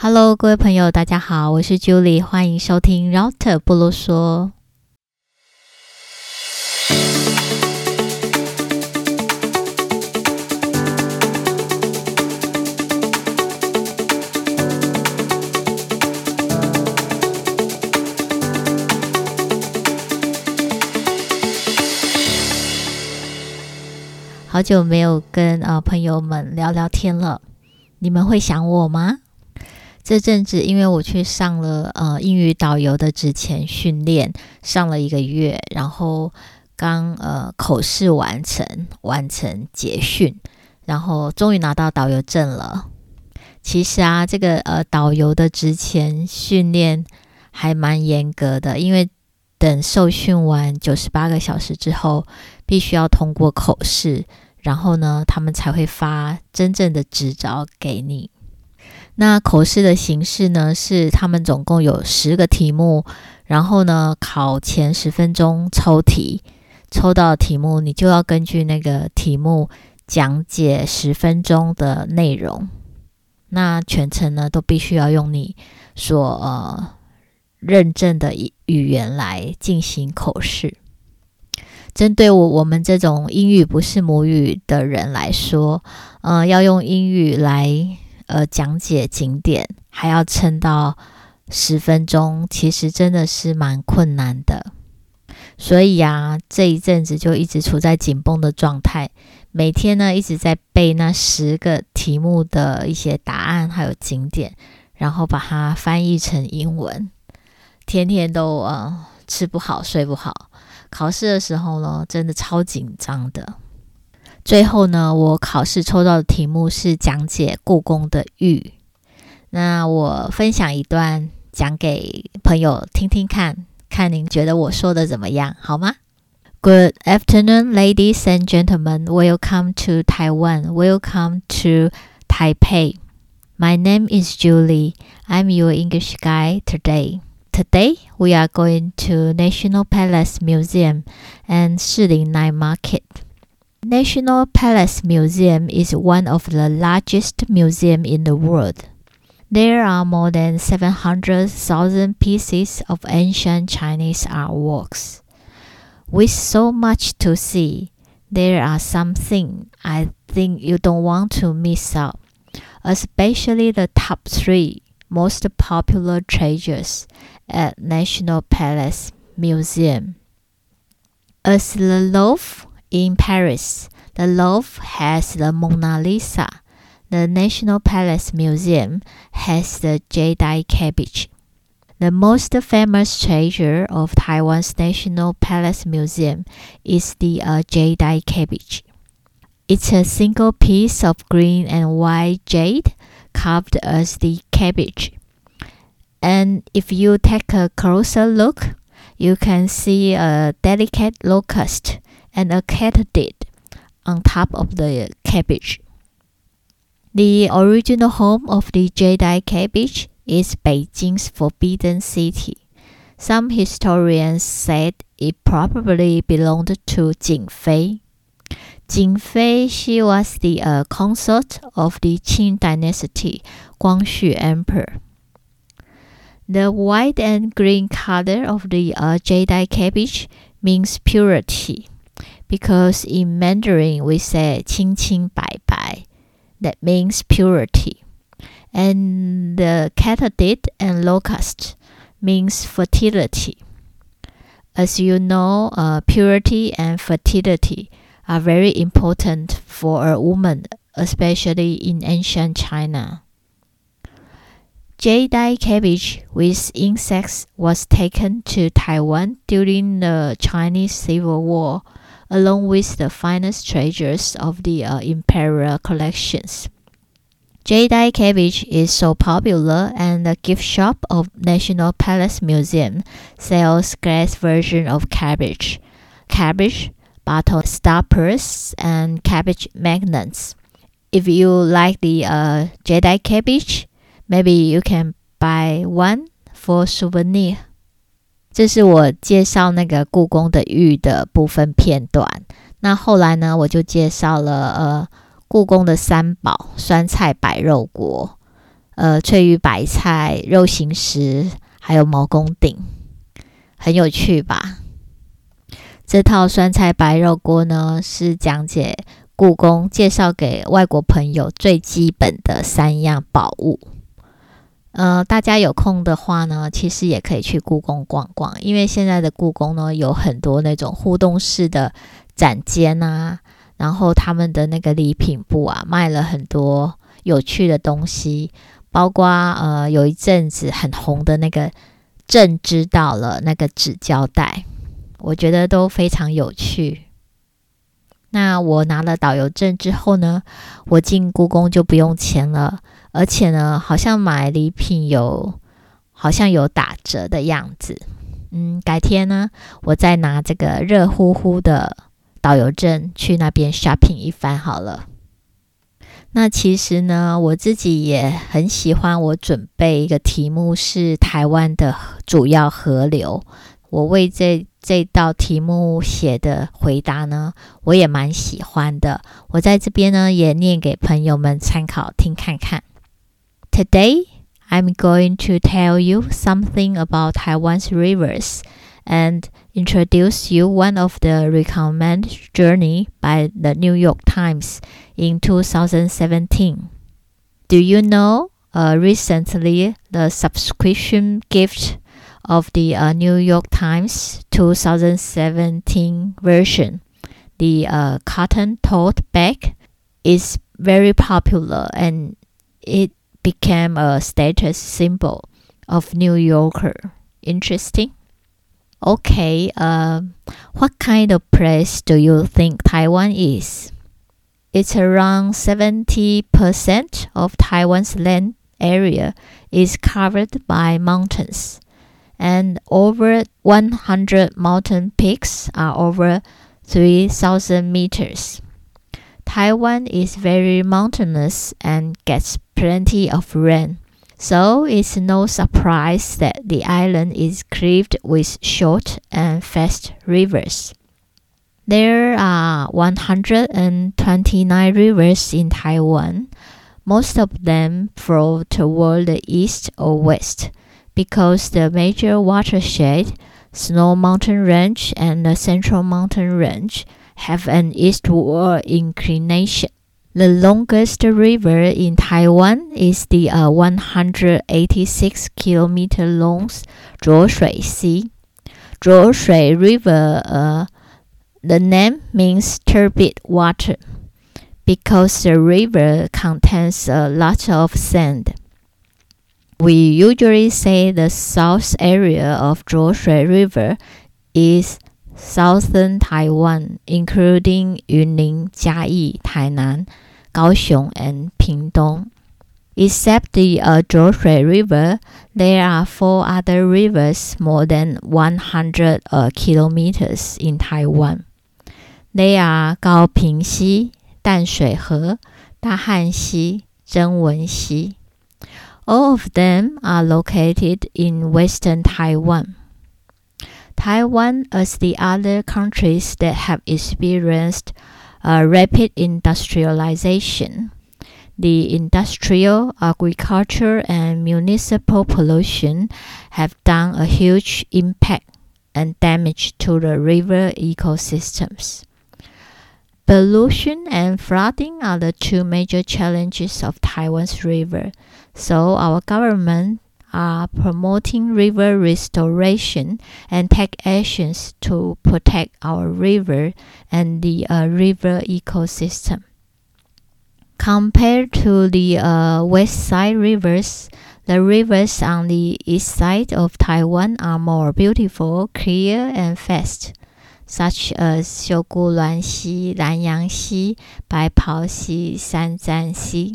Hello，各位朋友，大家好，我是 Julie，欢迎收听 Router 不啰嗦。好久没有跟呃朋友们聊聊天了，你们会想我吗？这阵子因为我去上了呃英语导游的职前训练，上了一个月，然后刚呃口试完成，完成结训，然后终于拿到导游证了。其实啊，这个呃导游的职前训练还蛮严格的，因为等受训完九十八个小时之后，必须要通过口试，然后呢，他们才会发真正的执照给你。那口试的形式呢，是他们总共有十个题目，然后呢，考前十分钟抽题，抽到题目你就要根据那个题目讲解十分钟的内容。那全程呢，都必须要用你所呃认证的语语言来进行口试。针对我我们这种英语不是母语的人来说，呃，要用英语来。呃，讲解景点还要撑到十分钟，其实真的是蛮困难的。所以啊，这一阵子就一直处在紧绷的状态，每天呢一直在背那十个题目的一些答案，还有景点，然后把它翻译成英文，天天都呃吃不好睡不好。考试的时候呢，真的超紧张的。最后呢，我考试抽到的题目是讲解故宫的玉。那我分享一段讲给朋友听听看，看您觉得我说的怎么样，好吗？Good afternoon, ladies and gentlemen. Welcome to Taiwan. Welcome to Taipei. My name is Julie. I'm your English guy today. Today we are going to National Palace Museum and Shilin Night Market. National Palace Museum is one of the largest museums in the world. There are more than 700,000 pieces of ancient Chinese artworks. With so much to see, there are some things I think you don't want to miss out, especially the top three most popular treasures at National Palace Museum. As the Louvre in Paris, the Louvre has the Mona Lisa. The National Palace Museum has the Jadeite cabbage. The most famous treasure of Taiwan's National Palace Museum is the uh, Jadeite cabbage. It's a single piece of green and white jade carved as the cabbage. And if you take a closer look, you can see a delicate locust and a katydid on top of the cabbage. The original home of the Jadeite cabbage is Beijing's Forbidden City. Some historians said it probably belonged to Jing Fei. Jing Fei, she was the uh, consort of the Qing dynasty, Guangxu Emperor. The white and green color of the uh, Jadeite cabbage means purity because in Mandarin we say 清清白白, that means purity. And the katydid and locust means fertility. As you know, uh, purity and fertility are very important for a woman, especially in ancient China. Jade cabbage with insects was taken to Taiwan during the Chinese Civil War along with the finest treasures of the uh, imperial collections. Jade cabbage is so popular, and the gift shop of National Palace Museum sells glass version of cabbage, cabbage, bottle stoppers, and cabbage magnets. If you like the uh, Jade cabbage, maybe you can buy one for souvenir. 这是我介绍那个故宫的玉的部分片段。那后来呢，我就介绍了呃故宫的三宝酸菜白肉锅，呃翠玉白菜、肉形石，还有毛公鼎，很有趣吧？这套酸菜白肉锅呢，是讲解故宫介绍给外国朋友最基本的三样宝物。呃，大家有空的话呢，其实也可以去故宫逛逛，因为现在的故宫呢，有很多那种互动式的展间啊，然后他们的那个礼品部啊，卖了很多有趣的东西，包括呃，有一阵子很红的那个“朕知道了”那个纸胶带。我觉得都非常有趣。那我拿了导游证之后呢，我进故宫就不用钱了，而且呢，好像买礼品有好像有打折的样子。嗯，改天呢，我再拿这个热乎乎的导游证去那边 shopping 一番好了。那其实呢，我自己也很喜欢。我准备一个题目是台湾的主要河流。我为这这道题目写的回答呢，我也蛮喜欢的。我在这边呢也念给朋友们参考听看看。Today I'm going to tell you something about Taiwan's rivers and introduce you one of the recommended journey by the New York Times in 2017. Do you know? Uh, recently, the subscription gift of the uh, New York Times 2017 version. The uh, cotton tote bag is very popular and it became a status symbol of New Yorker. Interesting. Okay, uh, what kind of place do you think Taiwan is? It's around 70% of Taiwan's land area is covered by mountains and over 100 mountain peaks are over 3,000 meters. Taiwan is very mountainous and gets plenty of rain, so it's no surprise that the island is cleaved with short and fast rivers. There are 129 rivers in Taiwan. Most of them flow toward the east or west because the major watershed, Snow Mountain Range and the Central Mountain Range, have an eastward inclination. The longest river in Taiwan is the uh, 186 kilometer long Zhuoshui Xi. Zhuoshui River, uh, the name means turbid water because the river contains a lot of sand. We usually say the south area of Zhuoshui River is southern Taiwan, including Yunlin, Jiayi, Tainan, Kaohsiung, and Except the uh, River, there are four other rivers more than 100 uh, kilometers in Taiwan. They are Gaopingxi, Danshuihe, Dahanxi, Zhengwenxi. All of them are located in western Taiwan. Taiwan, as the other countries that have experienced uh, rapid industrialization, the industrial, agriculture, and municipal pollution have done a huge impact and damage to the river ecosystems. Pollution and flooding are the two major challenges of Taiwan's river. So our government are promoting river restoration and take actions to protect our river and the uh, river ecosystem. Compared to the uh, west side rivers, the rivers on the east side of Taiwan are more beautiful, clear, and fast, such as Xiuguluan Xi, Lanyang Xi, Bai Pao Xi, San Zan Xi,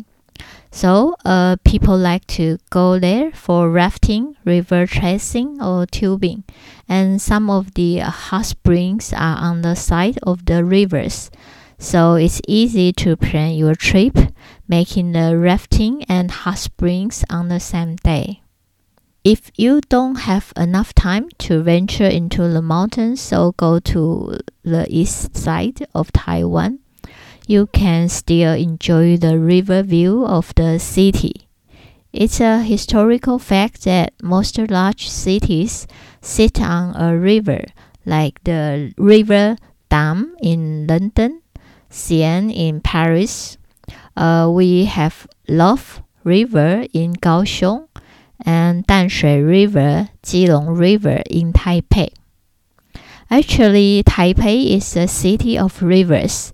So, uh, people like to go there for rafting, river tracing, or tubing. And some of the hot springs are on the side of the rivers. So, it's easy to plan your trip, making the rafting and hot springs on the same day. If you don't have enough time to venture into the mountains or go to the east side of Taiwan, you can still enjoy the river view of the city. It's a historical fact that most large cities sit on a river, like the River Thames in London, Seine in Paris. Uh, we have Love River in Kaohsiung and Danshui River, Keelung River in Taipei. Actually, Taipei is a city of rivers.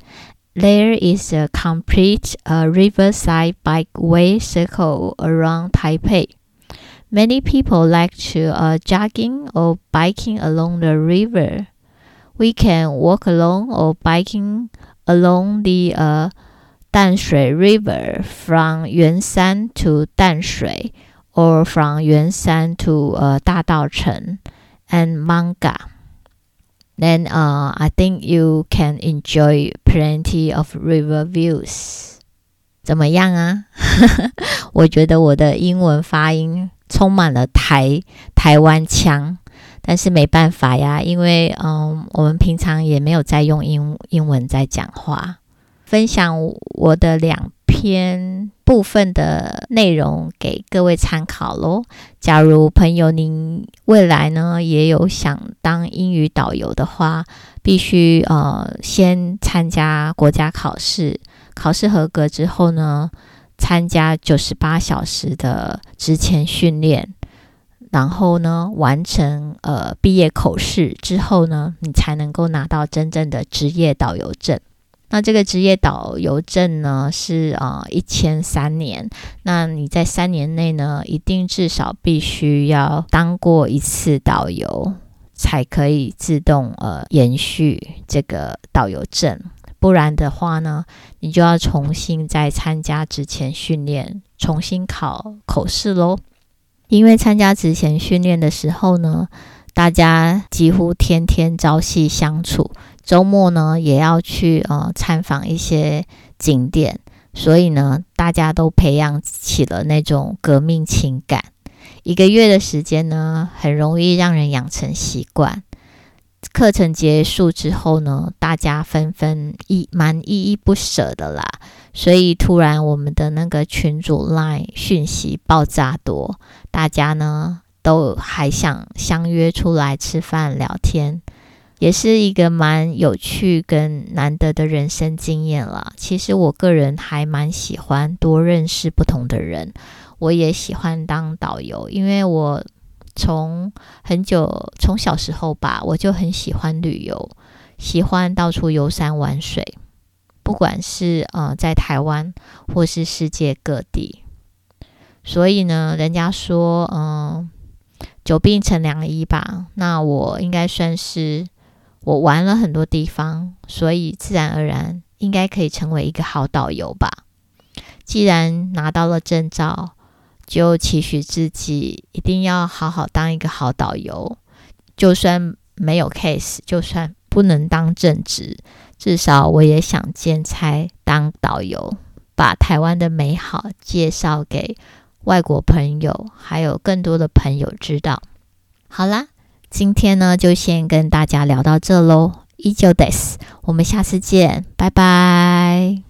There is a complete uh, riverside bikeway circle around Taipei. Many people like to uh, jogging or biking along the river. We can walk along or biking along the uh, Danshui River from Yuanshan to Danshui or from Yuanshan to uh, Dadaocheng and Monga. Then uh, I think you can enjoy plenty of river views. 怎么样啊？我觉得我的英文发音充满了台台湾腔，但是没办法呀，因为嗯，我们平常也没有在用英英文在讲话。分享我的两篇部分的内容给各位参考喽。假如朋友您未来呢也有想当英语导游的话，必须呃先参加国家考试，考试合格之后呢，参加九十八小时的职前训练，然后呢完成呃毕业口试之后呢，你才能够拿到真正的职业导游证。那这个职业导游证呢是啊一千三年，那你在三年内呢一定至少必须要当过一次导游，才可以自动呃延续这个导游证，不然的话呢，你就要重新再参加之前训练，重新考口试喽。因为参加之前训练的时候呢，大家几乎天天朝夕相处。周末呢，也要去呃参访一些景点，所以呢，大家都培养起了那种革命情感。一个月的时间呢，很容易让人养成习惯。课程结束之后呢，大家纷纷依蛮依依不舍的啦，所以突然我们的那个群主 line 讯息爆炸多，大家呢都还想相约出来吃饭聊天。也是一个蛮有趣跟难得的人生经验了。其实我个人还蛮喜欢多认识不同的人，我也喜欢当导游，因为我从很久从小时候吧，我就很喜欢旅游，喜欢到处游山玩水，不管是呃在台湾或是世界各地。所以呢，人家说嗯久病成良医吧，那我应该算是。我玩了很多地方，所以自然而然应该可以成为一个好导游吧。既然拿到了证照，就期许自己一定要好好当一个好导游。就算没有 case，就算不能当正职，至少我也想兼差当导游，把台湾的美好介绍给外国朋友还有更多的朋友知道。好啦今天呢就先跟大家聊到这喽依旧 this 我们下次见拜拜。